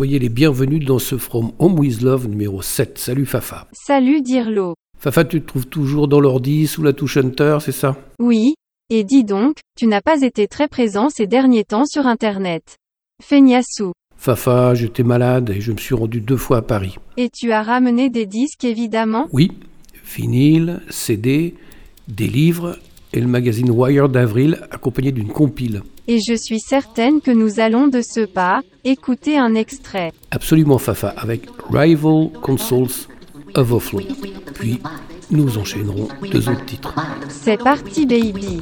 Soyez les bienvenus dans ce From Home with Love numéro 7. Salut Fafa. Salut Dirlo. Fafa, tu te trouves toujours dans l'ordi sous la touche Enter, c'est ça? Oui. Et dis donc, tu n'as pas été très présent ces derniers temps sur Internet. Feignassou. Fafa, j'étais malade et je me suis rendu deux fois à Paris. Et tu as ramené des disques évidemment? Oui, vinyle, CD, des livres et le magazine Wire d'avril accompagné d'une compile et je suis certaine que nous allons de ce pas écouter un extrait. Absolument Fafa avec Rival Consoles Overflow. Puis nous enchaînerons deux autres titres. C'est parti baby.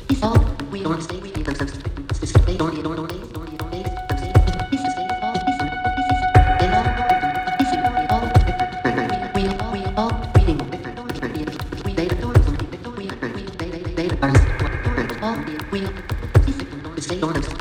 Jordan.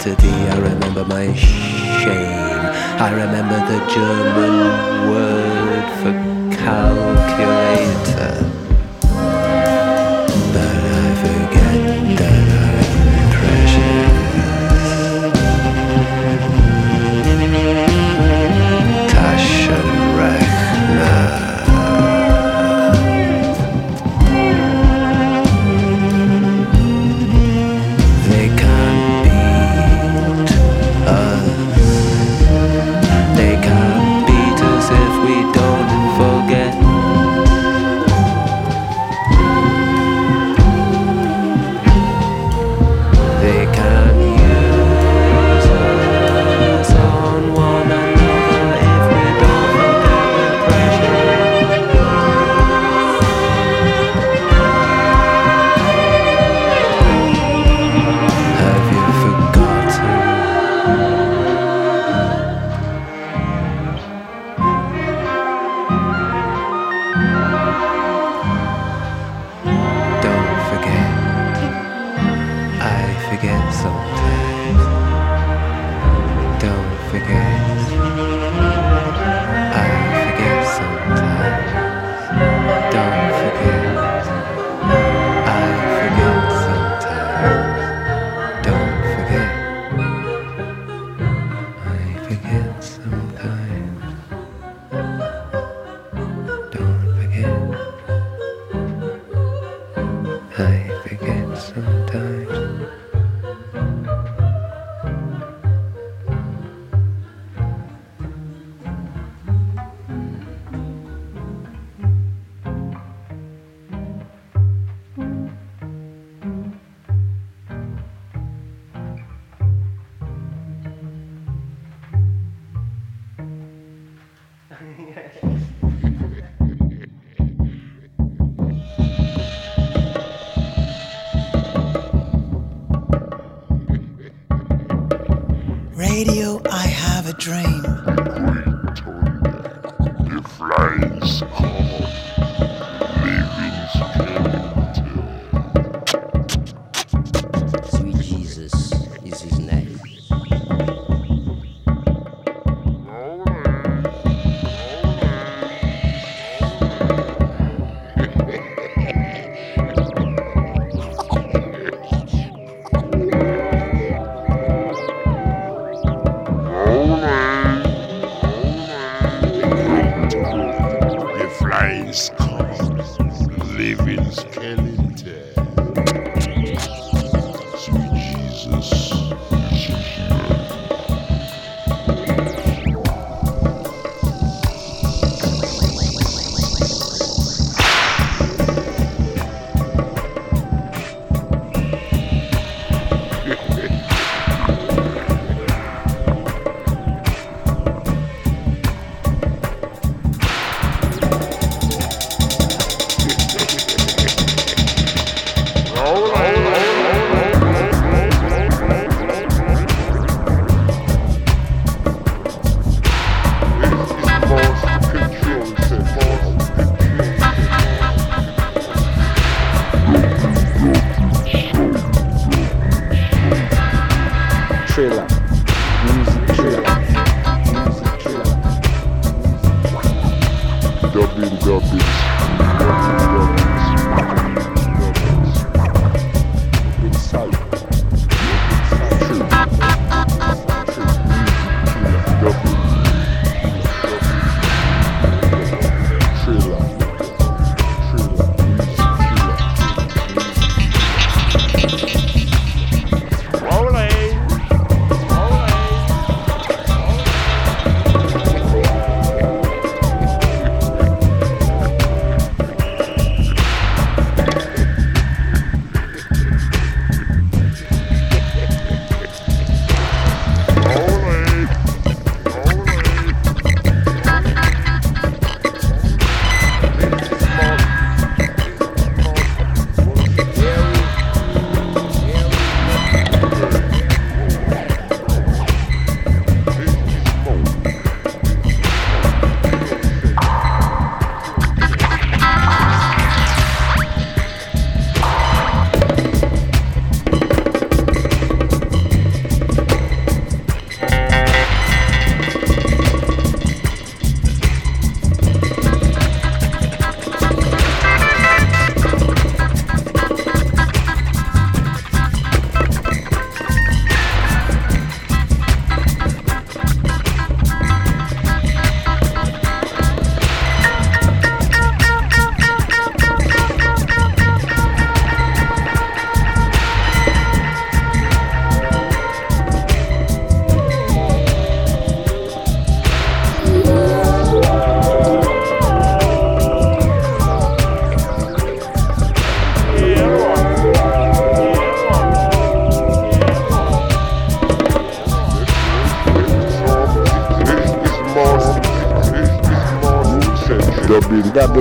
identity. I remember my shame. I remember the German word for cow.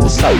Stop.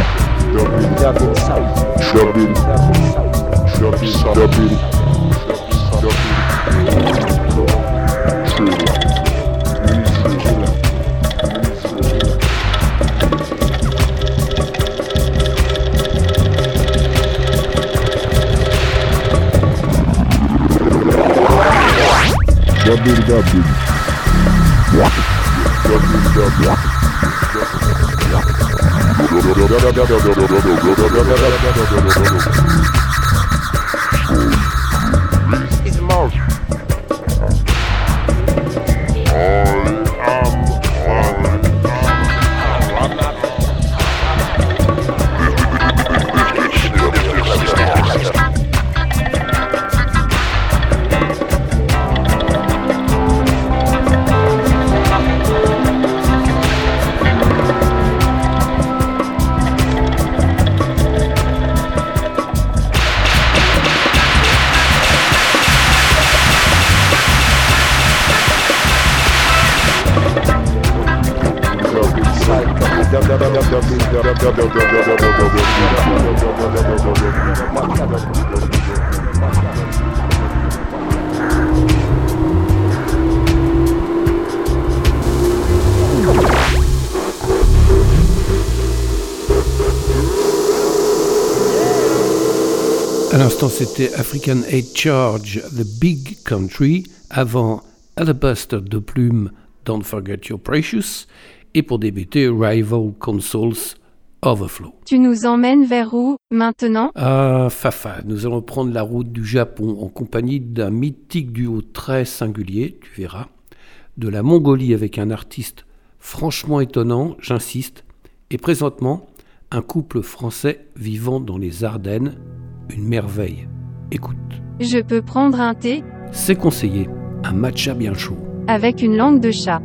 L'instant, c'était African Hate Charge, The Big Country, avant Alabaster de Plume, Don't Forget Your Precious, et pour débuter, Rival Consoles, Overflow. Tu nous emmènes vers où, maintenant? Ah, Fafa, nous allons prendre la route du Japon en compagnie d'un mythique duo très singulier, tu verras, de la Mongolie avec un artiste franchement étonnant, j'insiste, et présentement, un couple français vivant dans les Ardennes, une merveille. Écoute, Je peux prendre un thé? C'est conseillé, un matcha bien chaud. avec une langue de chat.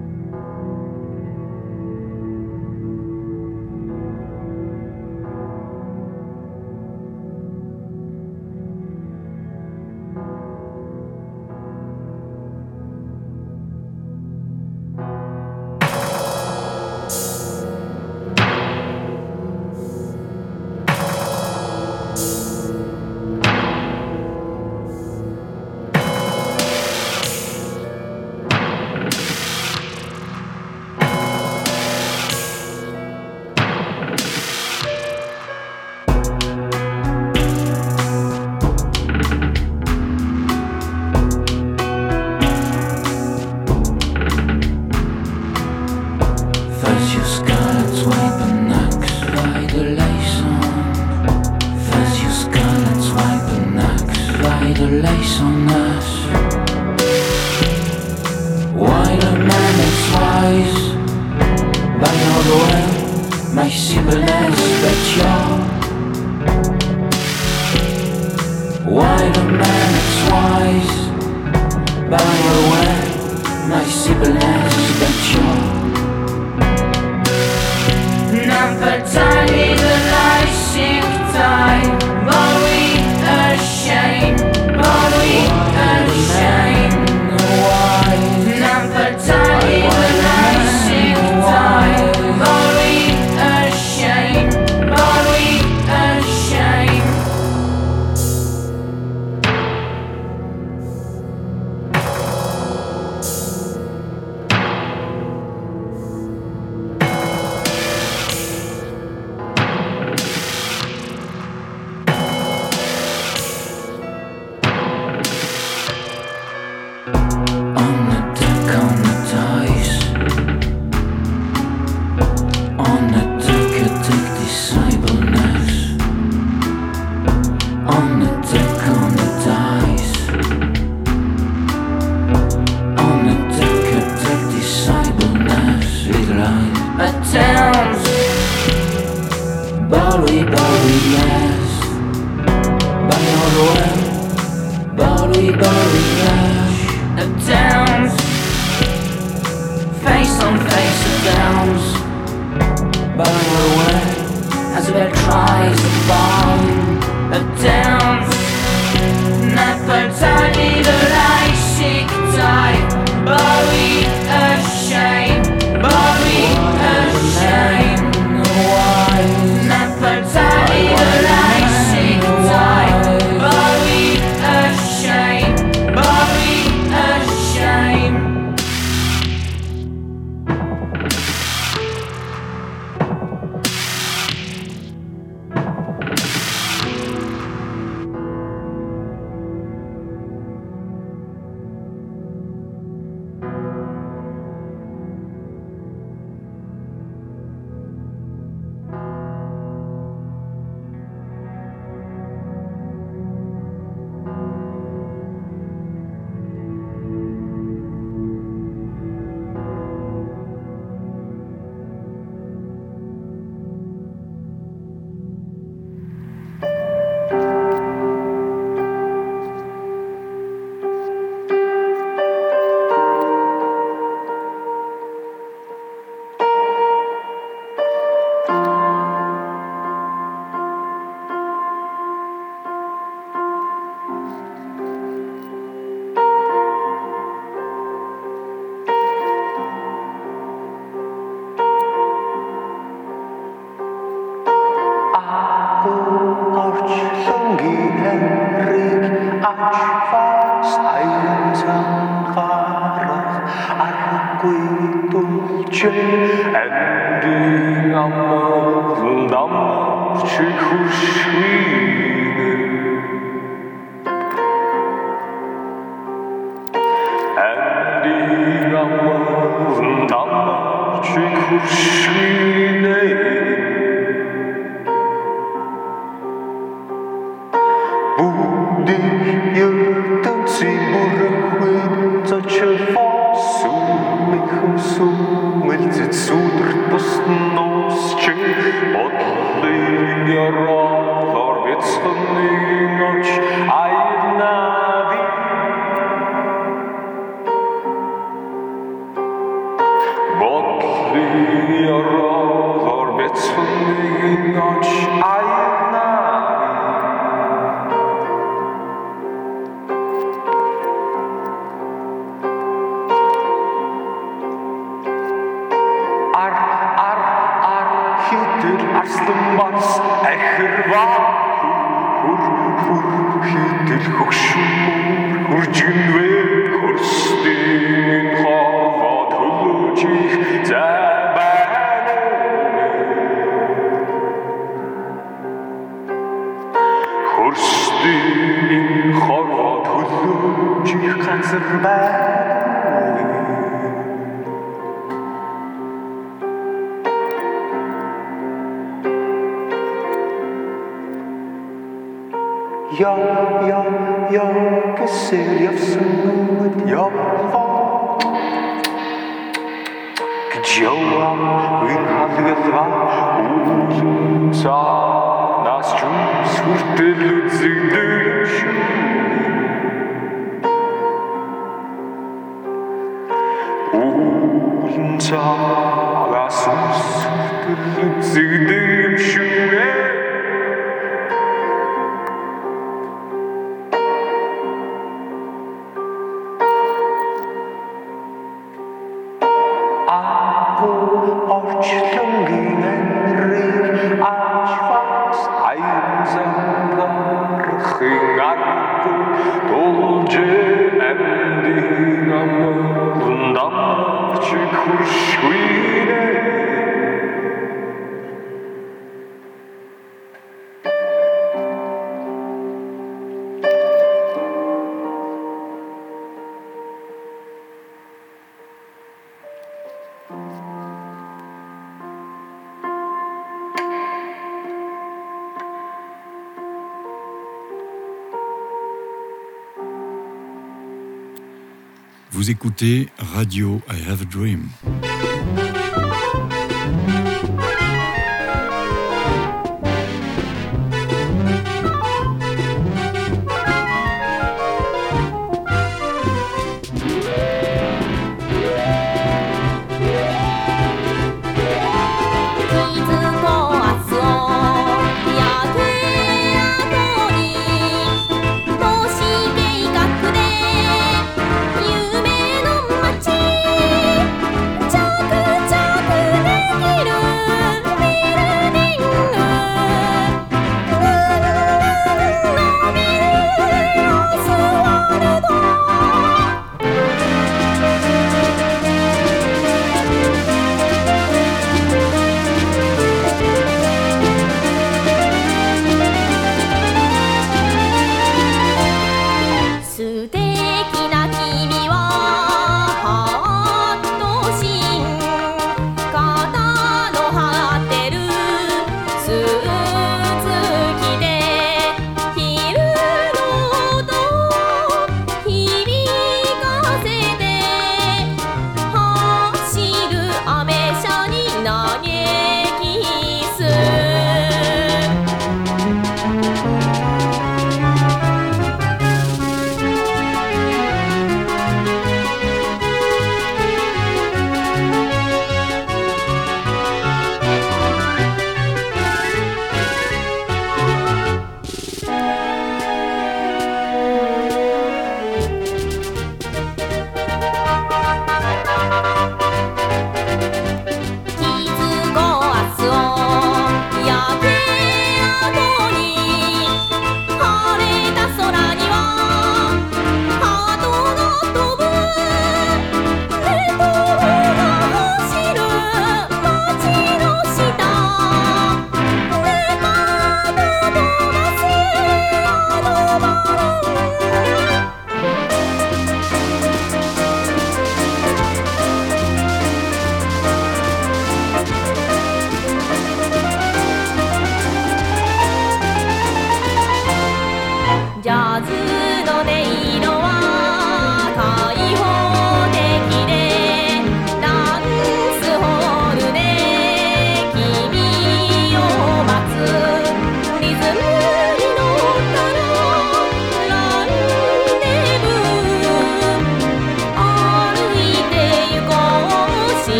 Vous écoutez Radio I Have a Dream.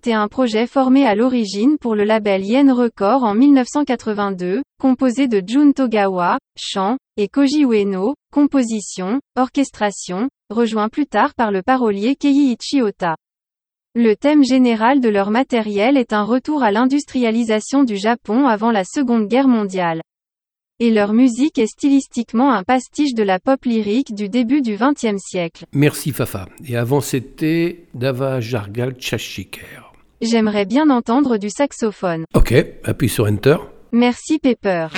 était un projet formé à l'origine pour le label Yen Record en 1982, composé de Jun Togawa, chant, et Koji Ueno, composition, orchestration, rejoint plus tard par le parolier Keiichi Ota. Le thème général de leur matériel est un retour à l'industrialisation du Japon avant la Seconde Guerre mondiale. Et leur musique est stylistiquement un pastiche de la pop lyrique du début du XXe siècle. Merci Fafa. Et avant c'était Dava Jargal J'aimerais bien entendre du saxophone. Ok, appuie sur Enter. Merci Pepper.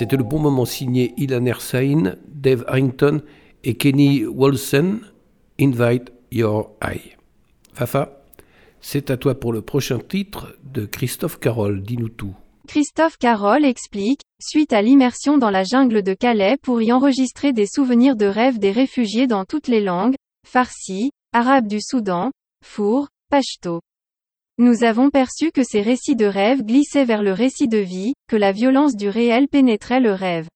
Le bon moment signé Ilan Ersain, Dave Harrington et Kenny Wolsen. Invite Your Eye. Fafa, c'est à toi pour le prochain titre de Christophe Carole. Dis-nous tout. Christophe Carole explique, suite à l'immersion dans la jungle de Calais pour y enregistrer des souvenirs de rêve des réfugiés dans toutes les langues, farsi, arabe du Soudan, four, pashto. Nous avons perçu que ces récits de rêve glissaient vers le récit de vie, que la violence du réel pénétrait le rêve.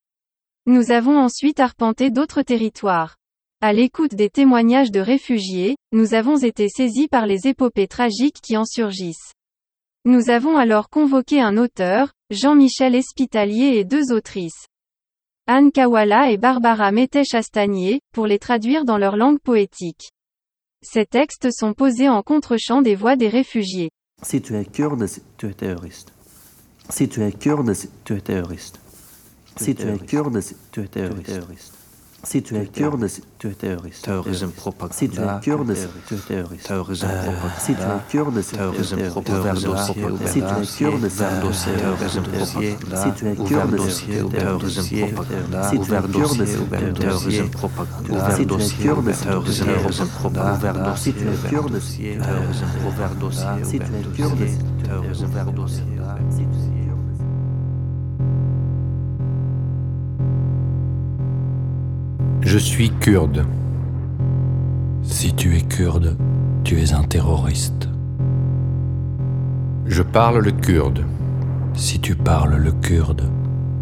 Nous avons ensuite arpenté d'autres territoires. À l'écoute des témoignages de réfugiés, nous avons été saisis par les épopées tragiques qui en surgissent. Nous avons alors convoqué un auteur, Jean-Michel Espitalier et deux autrices. Anne Kawala et Barbara Mété-Chastanier, pour les traduire dans leur langue poétique. Ces textes sont posés en contre-champ des voix des réfugiés. Si tu es kurde, tu es terroriste. Si tu es kurde, tu es terroriste. Si tu es kurde, tu es terroriste. Si tu es kurde, tu es terroriste. Terrorism propaganda. Si tu es kurde, tu es terroriste. Terrorism propaganda. Si tu es kurde, tu es Terrorism terroriste. propaganda. Si tu es kurde, Ouvert dossier, terroriste. terrorism propaganda. Si tu es Ouvert kurde, dossier, tu es terrorism terroriste. propaganda. Si tu es Ouvert kurde, dossier, tu es terrorism terroriste. propaganda. Si tu es dossier, kurde, terrorism tu es terrorism propaganda. Ouvert Si tu es ouvert kurde, dossier, ouvert Si tu ouvert es kurde, tu es terrorism ouvert dossier. Je suis kurde. Si tu es kurde, tu es un terroriste. Je parle le kurde. Si tu parles le kurde,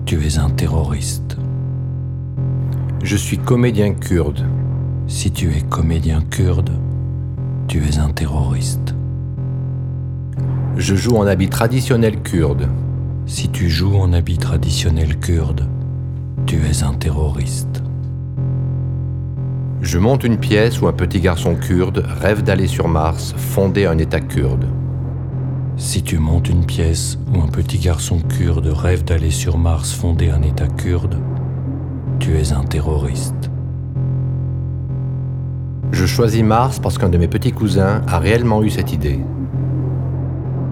tu es un terroriste. Je suis comédien kurde. Si tu es comédien kurde, tu es un terroriste. Je joue en habit traditionnel kurde. Si tu joues en habit traditionnel kurde, tu es un terroriste. Je monte une pièce où un petit garçon kurde rêve d'aller sur Mars fonder un État kurde. Si tu montes une pièce où un petit garçon kurde rêve d'aller sur Mars fonder un État kurde, tu es un terroriste. Je choisis Mars parce qu'un de mes petits cousins a réellement eu cette idée.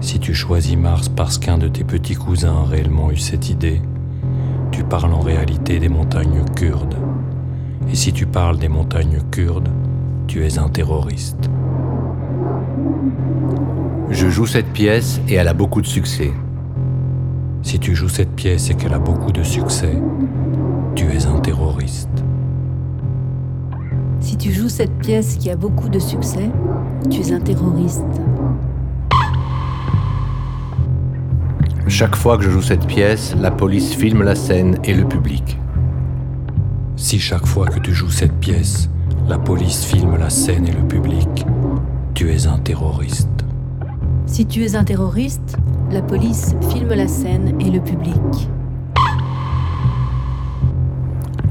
Si tu choisis Mars parce qu'un de tes petits cousins a réellement eu cette idée, tu parles en réalité des montagnes kurdes. Et si tu parles des montagnes kurdes, tu es un terroriste. Je joue cette pièce et elle a beaucoup de succès. Si tu joues cette pièce et qu'elle a beaucoup de succès, tu es un terroriste. Si tu joues cette pièce qui a beaucoup de succès, tu es un terroriste. Chaque fois que je joue cette pièce, la police filme la scène et le public. Si chaque fois que tu joues cette pièce, la police filme la scène et le public, tu es un terroriste. Si tu es un terroriste, la police filme la scène et le public.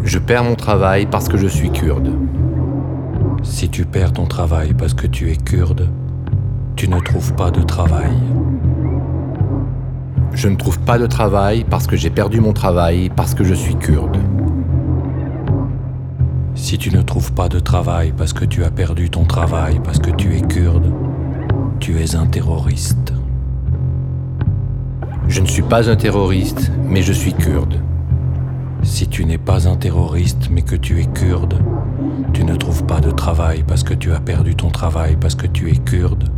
Je perds mon travail parce que je suis kurde. Si tu perds ton travail parce que tu es kurde, tu ne trouves pas de travail. Je ne trouve pas de travail parce que j'ai perdu mon travail parce que je suis kurde. Si tu ne trouves pas de travail parce que tu as perdu ton travail parce que tu es kurde, tu es un terroriste. Je ne suis pas un terroriste, mais je suis kurde. Si tu n'es pas un terroriste mais que tu es kurde, tu ne trouves pas de travail parce que tu as perdu ton travail parce que tu es kurde.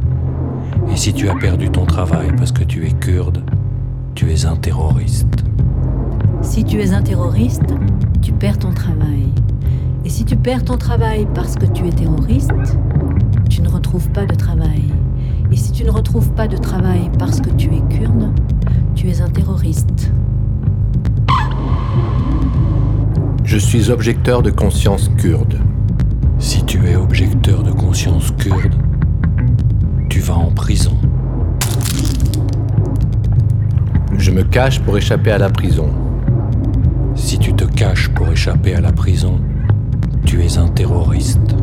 Et si tu as perdu ton travail parce que tu es kurde, tu es un terroriste. Si tu es un terroriste, tu perds ton travail. Et si tu perds ton travail parce que tu es terroriste, tu ne retrouves pas de travail. Et si tu ne retrouves pas de travail parce que tu es kurde, tu es un terroriste. Je suis objecteur de conscience kurde. Si tu es objecteur de conscience kurde, tu vas en prison. Je me cache pour échapper à la prison. Si tu te caches pour échapper à la prison, tu es un terroriste.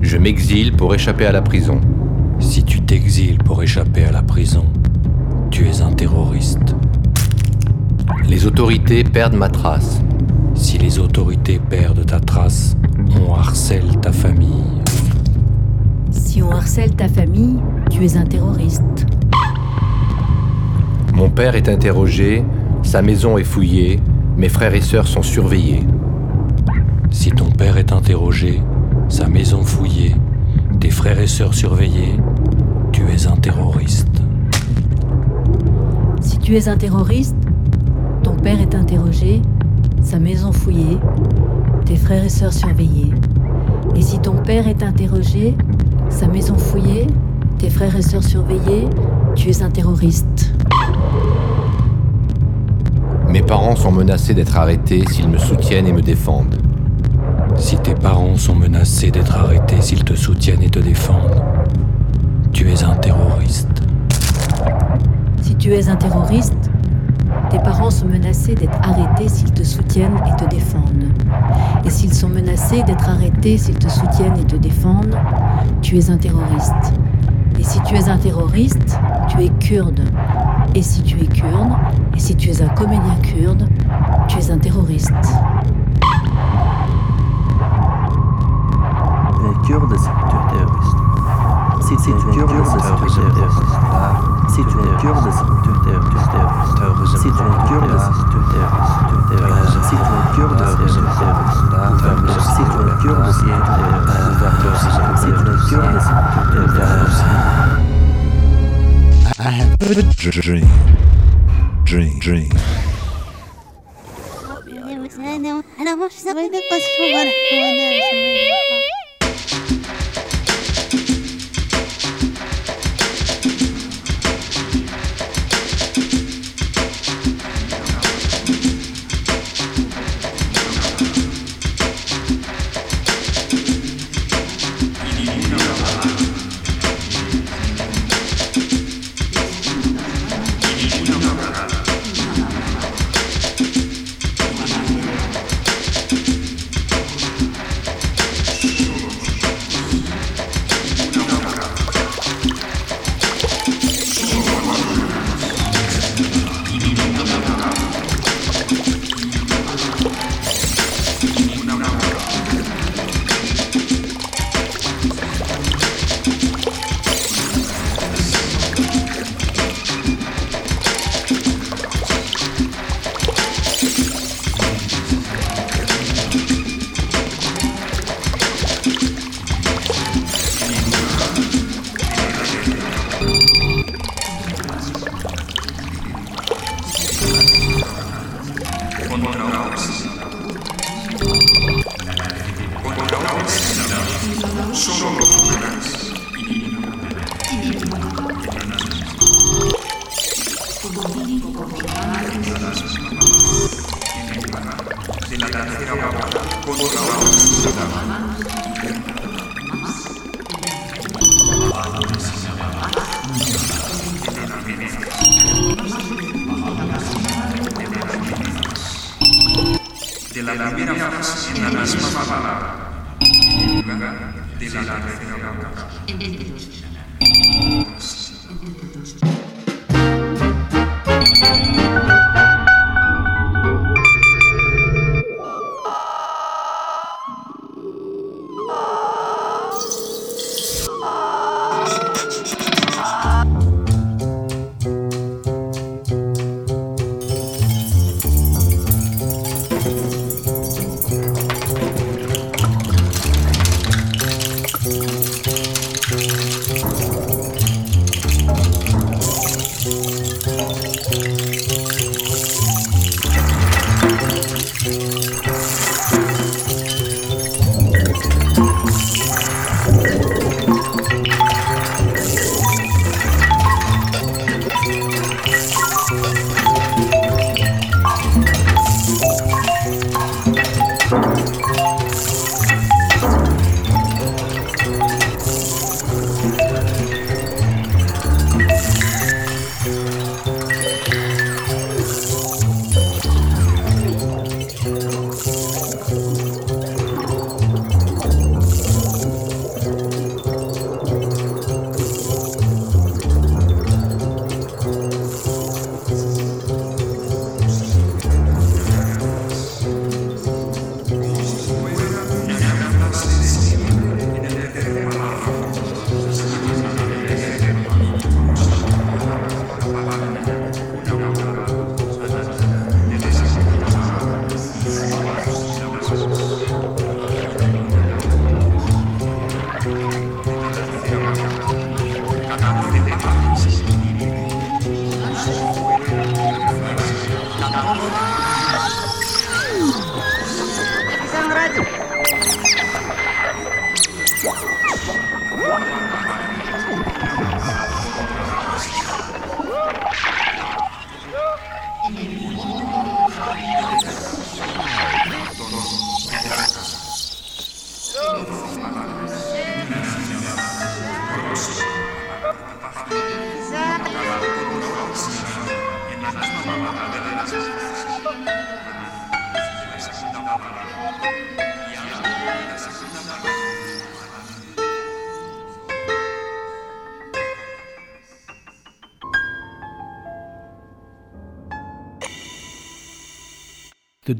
Je m'exile pour échapper à la prison. Si tu t'exiles pour échapper à la prison, tu es un terroriste. Les autorités perdent ma trace. Si les autorités perdent ta trace, on harcèle ta famille. Si on harcèle ta famille, tu es un terroriste. Mon père est interrogé, Sa maison est fouillée, mes frères et sœurs sont surveillés. Si ton père est interrogé, sa maison fouillée, tes frères et sœurs surveillés, tu es un terroriste. Si tu es un terroriste, ton père est interrogé, sa maison fouillée, tes frères et sœurs surveillés. Et si ton père est interrogé, sa maison fouillée, tes frères et sœurs surveillés, tu es un terroriste. Mes parents sont menacés d'être arrêtés s'ils me soutiennent et me défendent. Si tes parents sont menacés d'être arrêtés s'ils te soutiennent et te défendent, tu es un terroriste. Si tu es un terroriste, tes parents sont menacés d'être arrêtés s'ils te soutiennent et te défendent. Et s'ils sont menacés d'être arrêtés s'ils te soutiennent et te défendent, tu es un terroriste. Et si tu es un terroriste, tu es kurde. Et si tu es kurde, et si tu es un comédien kurde, tu es un terroriste. Tu es kurde, tu es terroriste. Si tu es kurde, tu es terroriste. Si tu es kurde, tu es terroriste. Si tu es kurde, tu es terroriste. Si tu es kurde, tu es terroriste. Si tu es kurde, tu es terroriste. Si tu es kurde, tu es terroriste. I have a dream. Dream, dream. de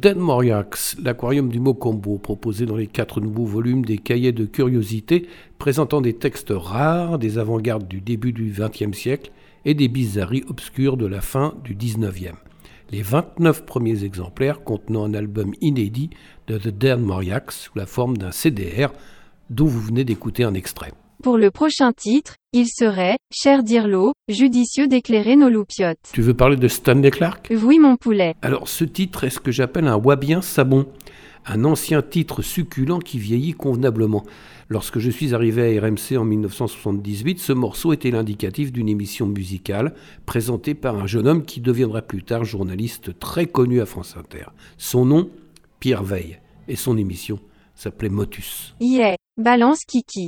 Dead Moriax, l'aquarium du Mocambo, proposé dans les quatre nouveaux volumes des cahiers de curiosités présentant des textes rares des avant-gardes du début du XXe siècle et des bizarreries obscures de la fin du XIXe. Les 29 premiers exemplaires contenant un album inédit de The Dead Moriax sous la forme d'un CDR dont vous venez d'écouter un extrait. Pour le prochain titre, il serait, cher Dirlo, judicieux d'éclairer nos loupiotes. Tu veux parler de Stanley Clark Oui mon poulet. Alors ce titre est ce que j'appelle un wabien sabon, un ancien titre succulent qui vieillit convenablement. Lorsque je suis arrivé à RMC en 1978, ce morceau était l'indicatif d'une émission musicale présentée par un jeune homme qui deviendra plus tard journaliste très connu à France Inter. Son nom, Pierre Veille, et son émission s'appelait Motus. Yeah, balance Kiki.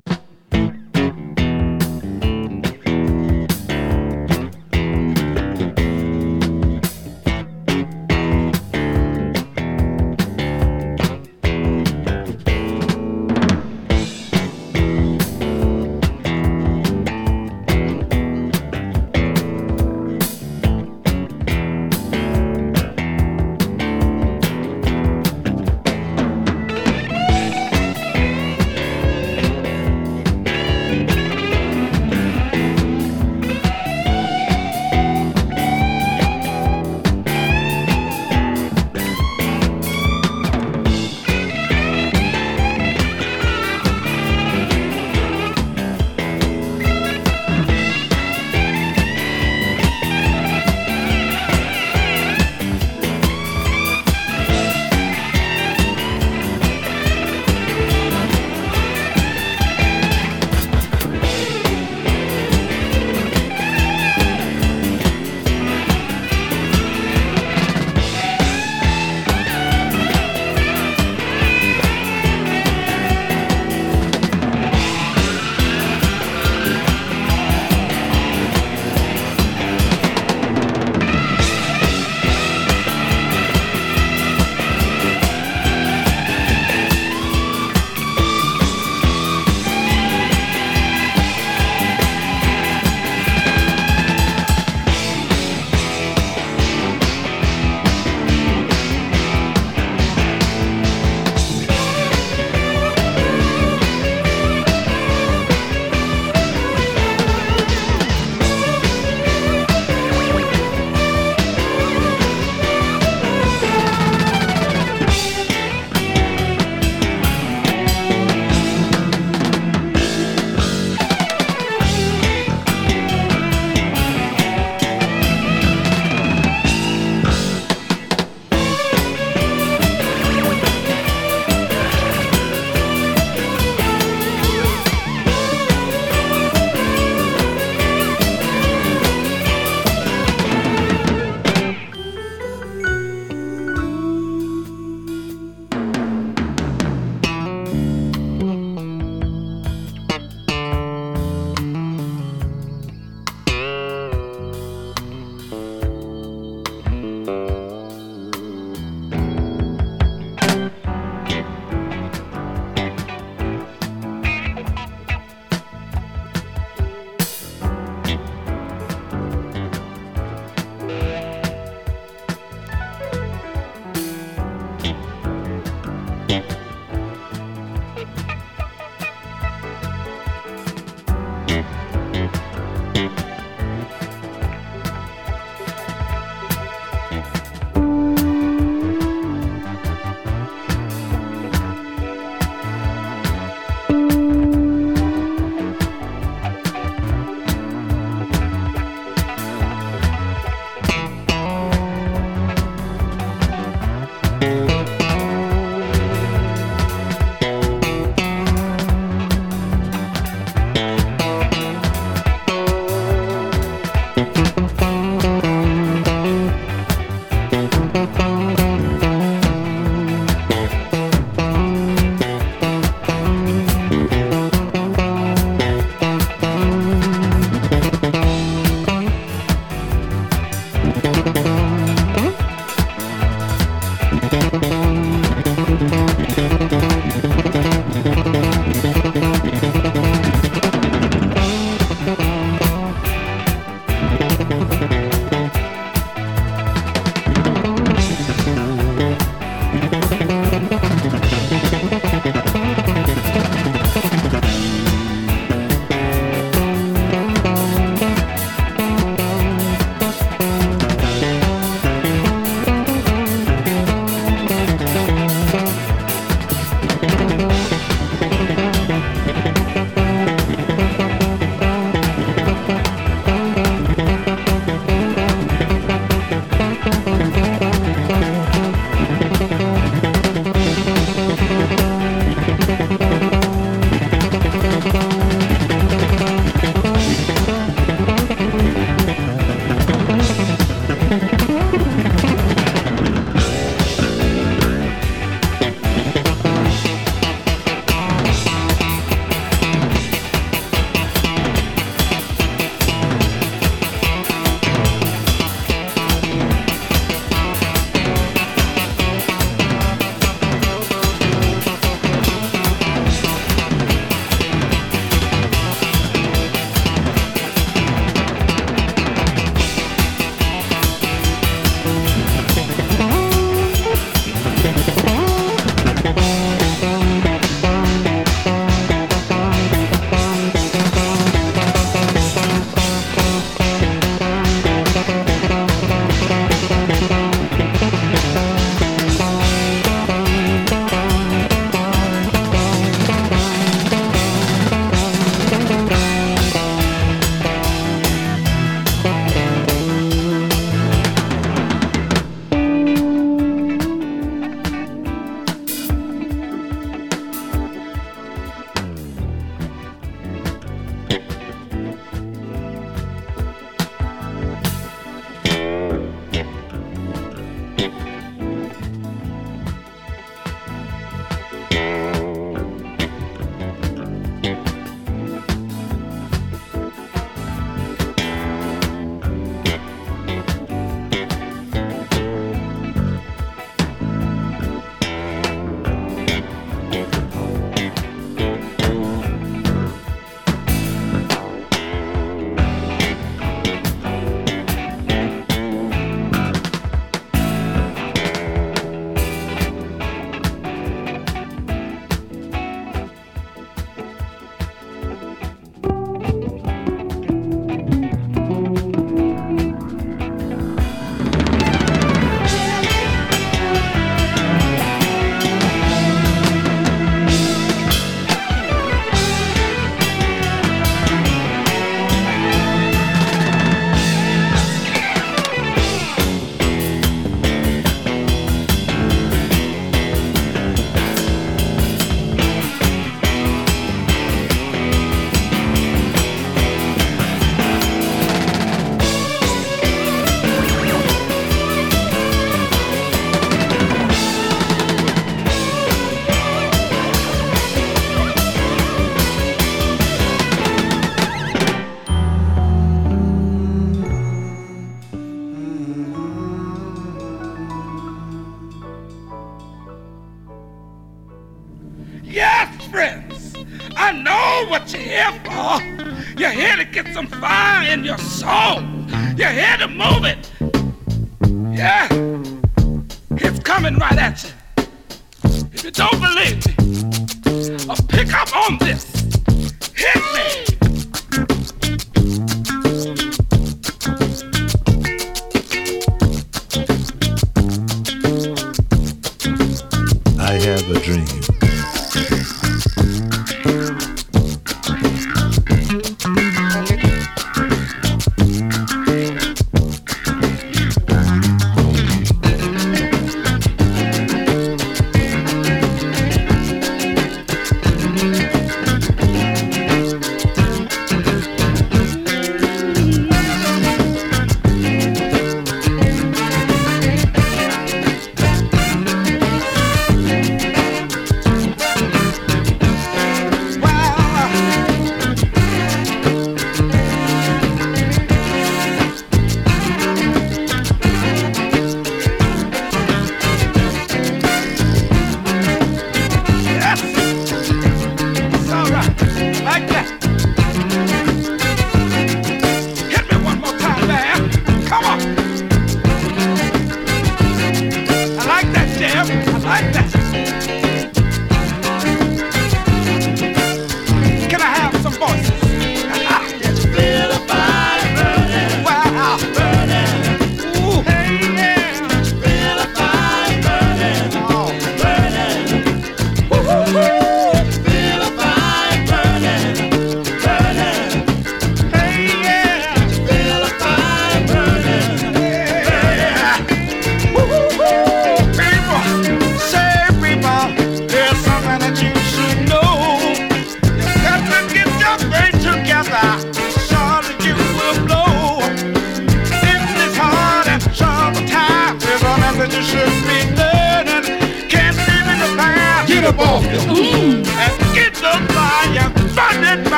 football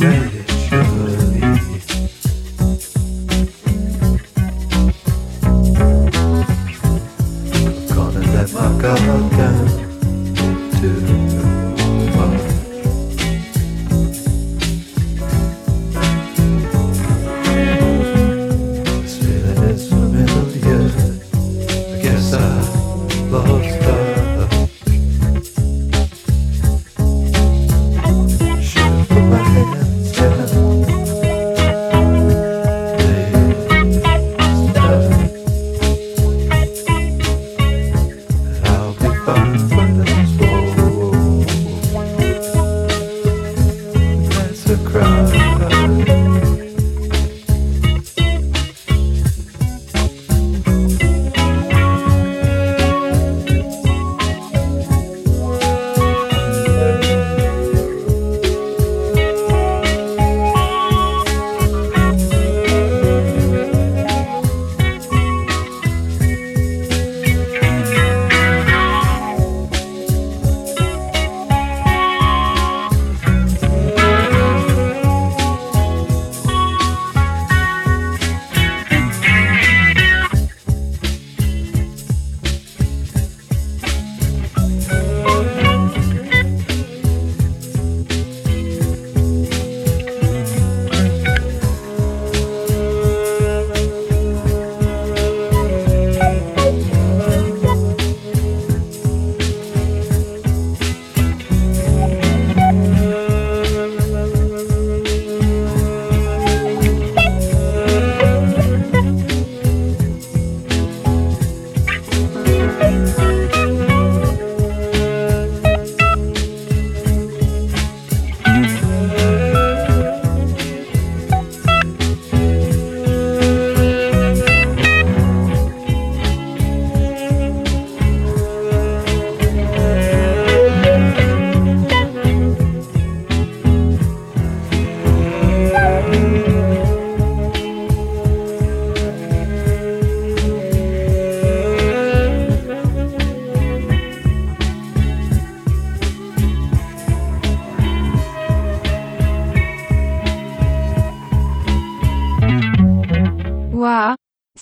day.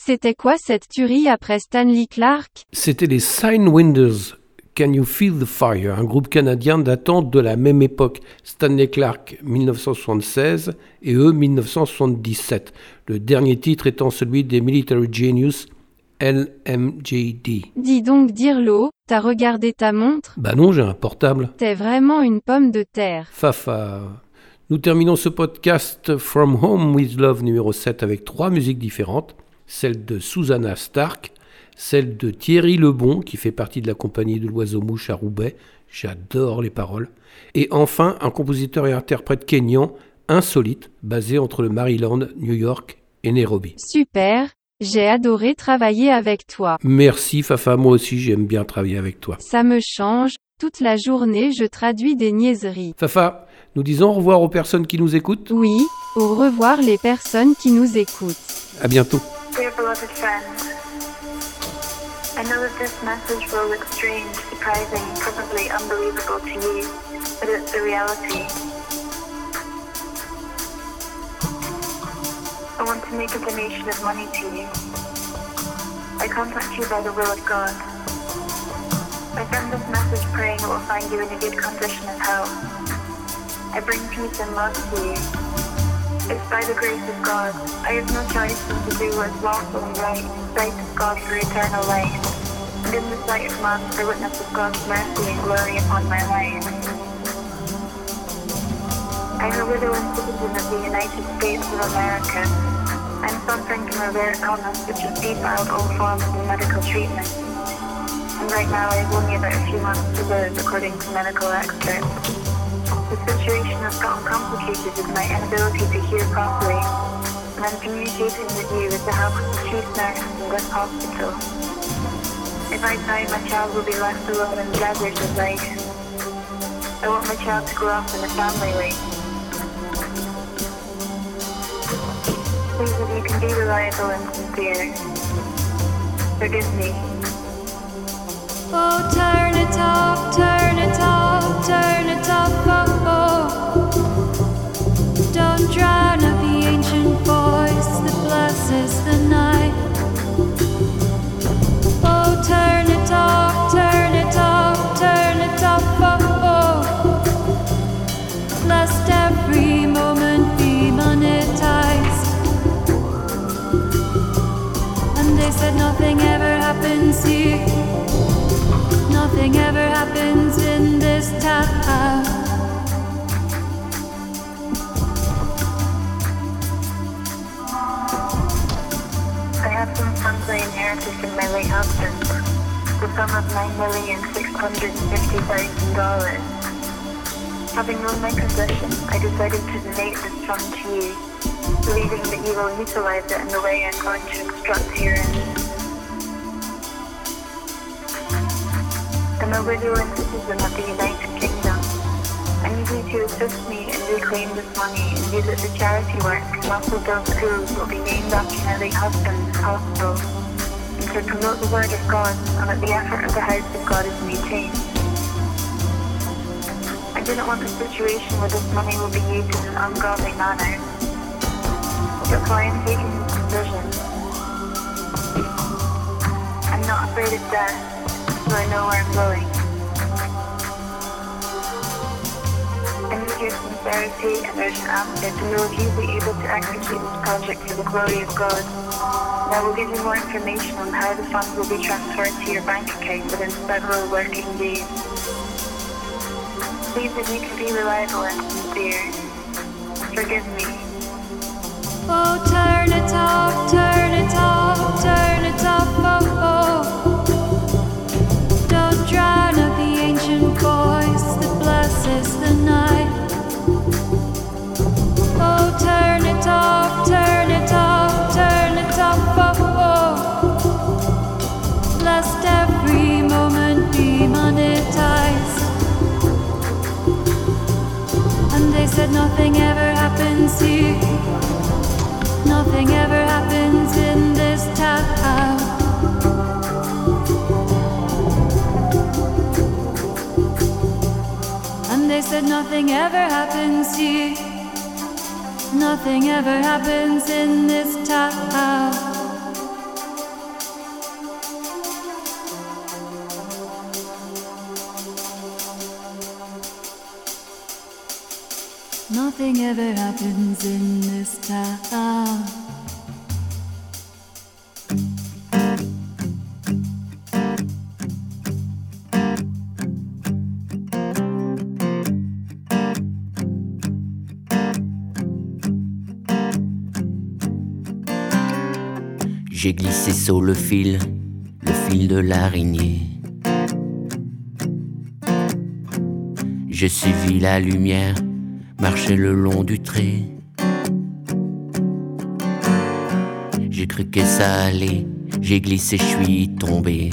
C'était quoi cette tuerie après Stanley Clark? C'était les Signwinders. Can You Feel the Fire, un groupe canadien datant de la même époque, Stanley Clark 1976 et eux 1977, le dernier titre étant celui des Military Genius LMJD. Dis donc Dirlo, t'as regardé ta montre? Bah non, j'ai un portable. T'es vraiment une pomme de terre. Fafa. Nous terminons ce podcast From Home with Love numéro 7 avec trois musiques différentes, celle de Susanna Stark, celle de Thierry Lebon, qui fait partie de la compagnie de l'Oiseau Mouche à Roubaix, j'adore les paroles, et enfin un compositeur et interprète kényan insolite, basé entre le Maryland, New York et Nairobi. Super, j'ai adoré travailler avec toi. Merci Fafa, moi aussi j'aime bien travailler avec toi. Ça me change, toute la journée je traduis des niaiseries. Fafa, nous disons au revoir aux personnes qui nous écoutent Oui, au revoir les personnes qui nous écoutent. À bientôt. Dear beloved friend, I know that this message will look strange, surprising, probably unbelievable to you, but it's the reality. I want to make a donation of money to you. I contact you by the will of God. I send this message praying it will find you in a good condition of health. I bring peace and love to you. It's by the grace of God. I have no choice but to do what is lawful and right in the sight of God for eternal life, and in the sight of man for witness of God's mercy and glory upon my life. I'm a widow and citizen of the United States of America. I'm suffering from a rare illness which has defiled all forms of medical treatment. And right now I have only about a few months to live, according to medical experts. The situation has gotten complicated with my inability to hear properly, and I'm communicating with you with the help of the chief nurse in this hospital. If I die, my child will be left alone in the desert of life. I want my child to grow up in a family way. Please, if you can be reliable and sincere, forgive me. Oh, turn it up, turn it up, turn it up, my late husband, the sum of nine million six hundred and fifty thousand dollars. Having known my condition, I decided to donate this sum to you, believing that you will utilize it in the way I'm going to instruct herein. I'm a widow and citizen of the United Kingdom. I need you to assist me and reclaim this money and use it for charity work also build schools will be named after my late husband's hospital to promote the word of God and that the effort of the house of God is maintained. I do not want a situation where this money will be used in an ungodly manner. That's why I'm taking this decision. I'm not afraid of death, so I know where I'm going. I need your sincerity and urgent answer to know if you'll be able to execute this project for the glory of God. I will give you more information on how the funds will be transferred to your bank account within several working days. Please, if you can be reliable and sincere, forgive me. Oh, turn it up, turn it up, turn it up, oh, oh. nothing ever happens here. Nothing ever happens in this town. Nothing ever happens in this town. J'ai glissé sur le fil, le fil de l'araignée. Je suivi la lumière, marché le long du trait. J'ai cru que ça allait, j'ai glissé, je suis tombé.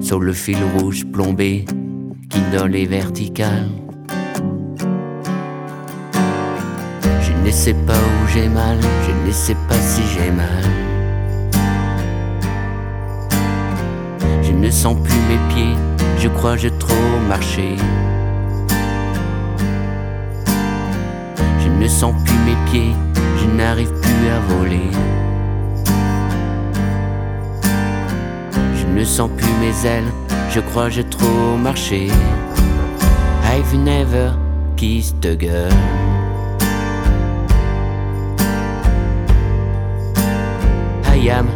Sur le fil rouge plombé qui donne les verticales. Ne sais pas où j'ai mal, je ne sais pas si j'ai mal. Je ne sens plus mes pieds, je crois j'ai trop marché. Je ne sens plus mes pieds, je n'arrive plus à voler. Je ne sens plus mes ailes, je crois j'ai trop marché. I've never kissed a girl. I am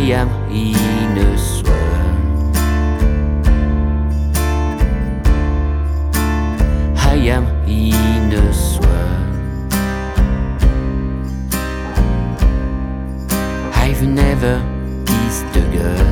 am in a swirl. I am in a swirl. I've never kissed a girl.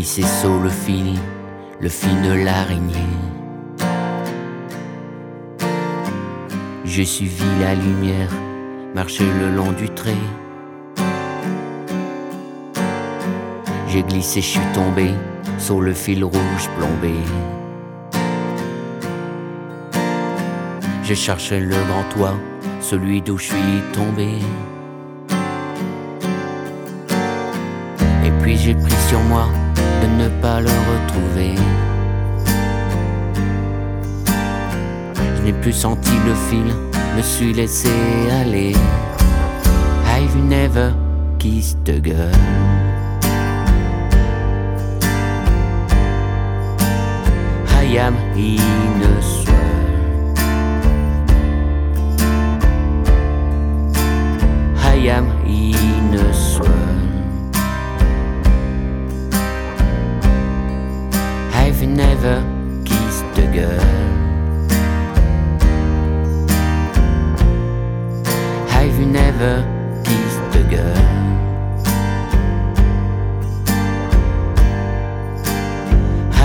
J'ai glissé sur le fil, le fil de l'araignée. J'ai suivi la lumière, marché le long du trait. J'ai glissé, je suis tombé sur le fil rouge plombé. Je cherchais le grand celui d'où je suis tombé. Et puis j'ai pris sur moi de ne pas le retrouver. Je n'ai plus senti le fil, me suis laissé aller. I've never kissed a girl. I am in a swirl. I am in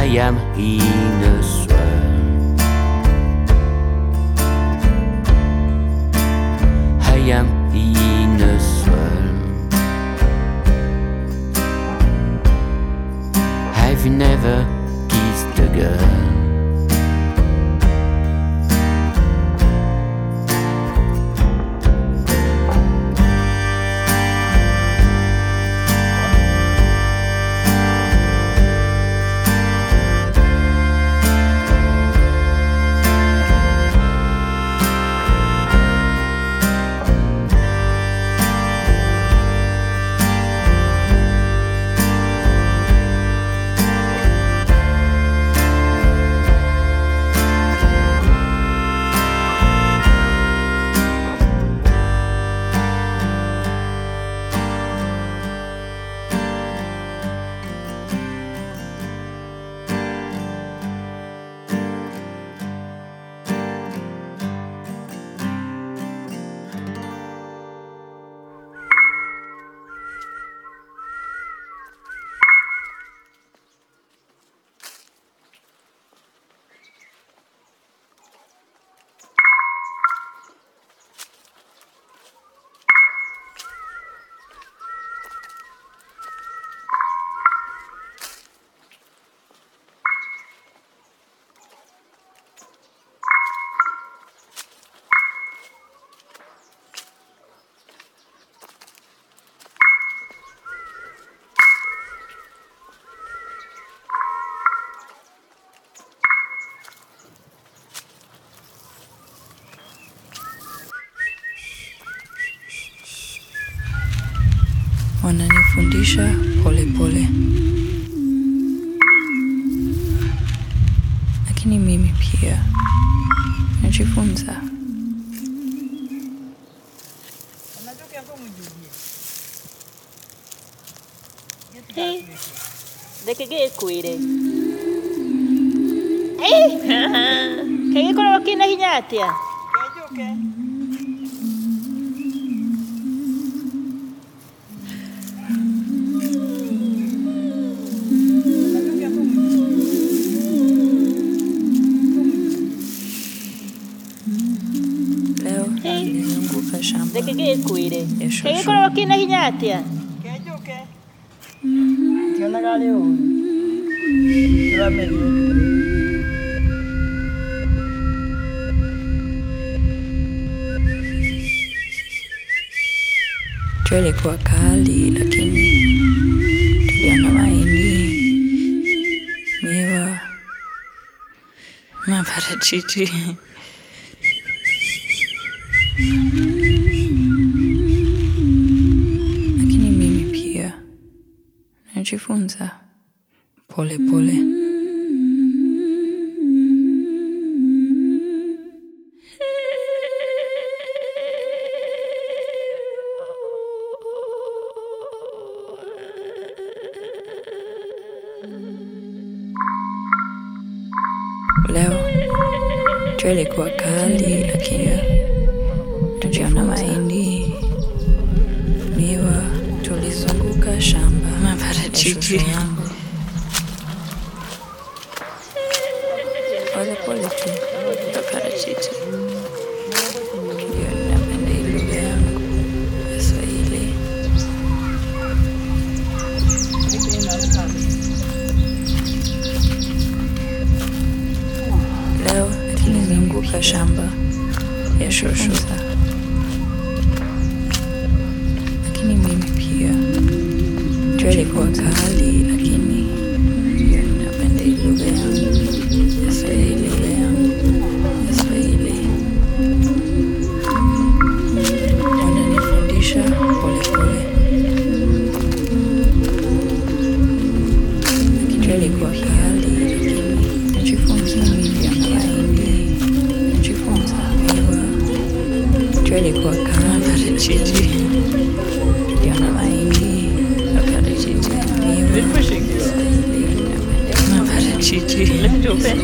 I am in a swirl. I am in a swirl. I've never Katia. ¿Bello qué? De ke gĩkuire gĩkoragwo kĩna hinya atĩa kĩnjũke kĩonagaarĩ ũru jua kali, lakini tuliona mahindi, miwa, maparachichi.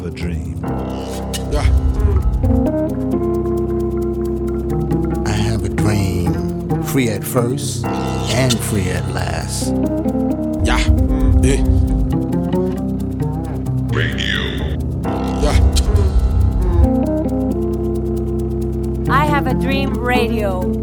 of a dream. Yeah. I have a dream, free at first and free at last. Yeah. yeah. Radio. Yeah. I have a dream radio.